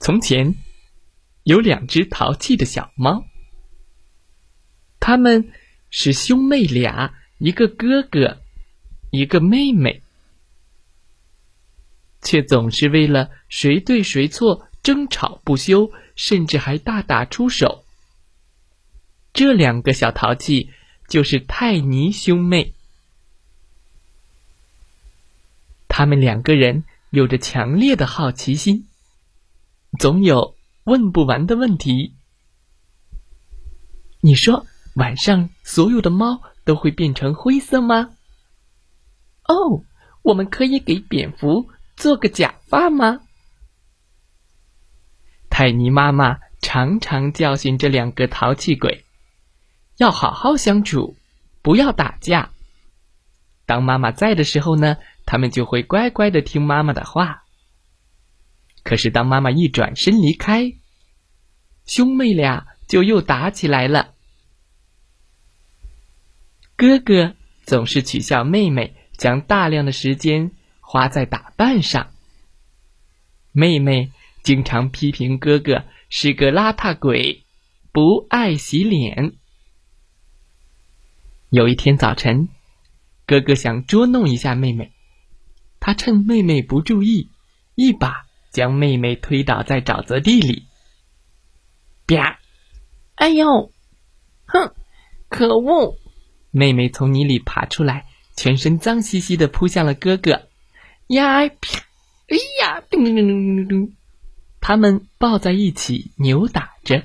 从前有两只淘气的小猫，他们是兄妹俩，一个哥哥，一个妹妹，却总是为了谁对谁错争吵不休，甚至还大打出手。这两个小淘气就是泰尼兄妹。他们两个人有着强烈的好奇心，总有问不完的问题。你说晚上所有的猫都会变成灰色吗？哦，我们可以给蝙蝠做个假发吗？泰尼妈妈常常教训这两个淘气鬼，要好好相处，不要打架。当妈妈在的时候呢？他们就会乖乖的听妈妈的话。可是当妈妈一转身离开，兄妹俩就又打起来了。哥哥总是取笑妹妹将大量的时间花在打扮上，妹妹经常批评哥哥是个邋遢鬼，不爱洗脸。有一天早晨，哥哥想捉弄一下妹妹。他趁妹妹不注意，一把将妹妹推倒在沼泽地里。啪！哎呦！哼！可恶！妹妹从泥里爬出来，全身脏兮兮的扑向了哥哥。呀！啪！哎呀！咚咚咚咚咚咚！他们抱在一起扭打着，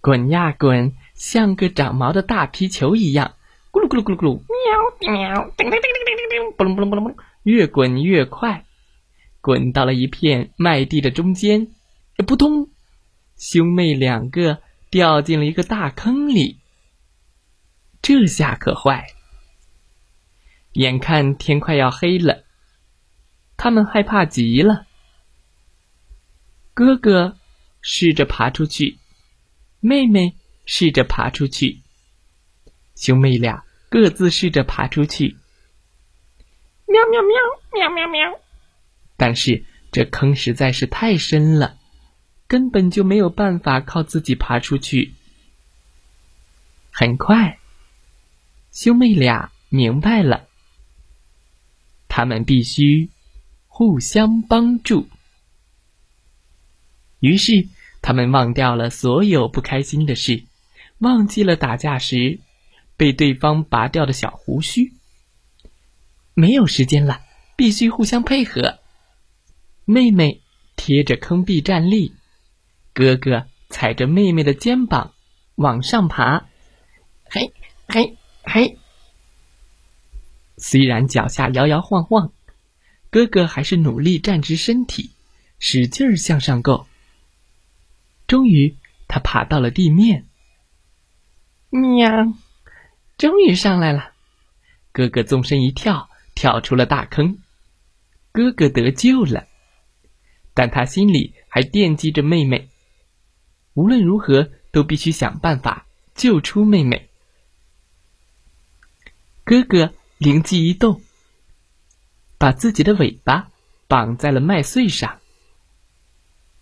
滚呀滚，像个长毛的大皮球一样。咕噜咕噜咕噜咕噜！喵！喵！叮叮叮叮叮叮叮！嘣隆嘣隆嘣隆嘣隆！越滚越快，滚到了一片麦地的中间，扑通！兄妹两个掉进了一个大坑里。这下可坏！眼看天快要黑了，他们害怕极了。哥哥试着爬出去，妹妹试着爬出去，兄妹俩各自试着爬出去。喵喵喵喵喵喵！但是这坑实在是太深了，根本就没有办法靠自己爬出去。很快，兄妹俩明白了，他们必须互相帮助。于是，他们忘掉了所有不开心的事，忘记了打架时被对方拔掉的小胡须。没有时间了，必须互相配合。妹妹贴着坑壁站立，哥哥踩着妹妹的肩膀往上爬。嘿，嘿，嘿！虽然脚下摇摇晃晃，哥哥还是努力站直身体，使劲儿向上够。终于，他爬到了地面。喵！终于上来了。哥哥纵身一跳。跳出了大坑，哥哥得救了，但他心里还惦记着妹妹。无论如何，都必须想办法救出妹妹。哥哥灵机一动，把自己的尾巴绑在了麦穗上。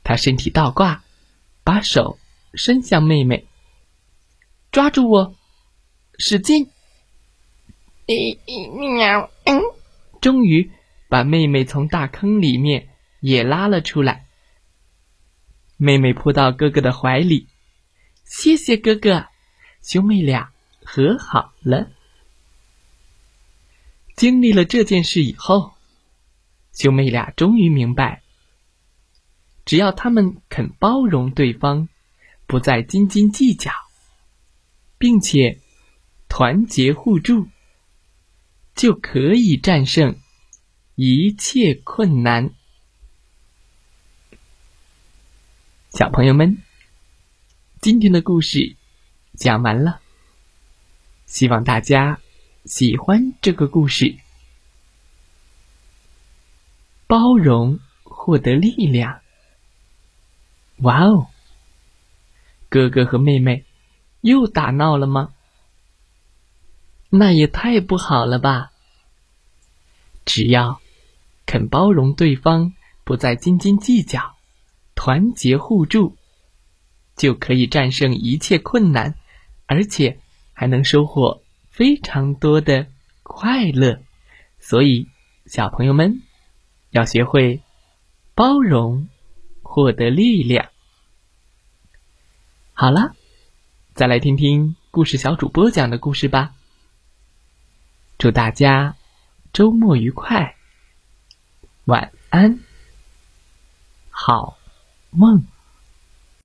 他身体倒挂，把手伸向妹妹，抓住我，使劲。喵！嗯，终于把妹妹从大坑里面也拉了出来。妹妹扑到哥哥的怀里，谢谢哥哥，兄妹俩和好了。经历了这件事以后，兄妹俩终于明白，只要他们肯包容对方，不再斤斤计较，并且团结互助。就可以战胜一切困难。小朋友们，今天的故事讲完了，希望大家喜欢这个故事。包容，获得力量。哇哦！哥哥和妹妹又打闹了吗？那也太不好了吧！只要肯包容对方，不再斤斤计较，团结互助，就可以战胜一切困难，而且还能收获非常多的快乐。所以，小朋友们要学会包容，获得力量。好了，再来听听故事小主播讲的故事吧。祝大家周末愉快，晚安，好梦。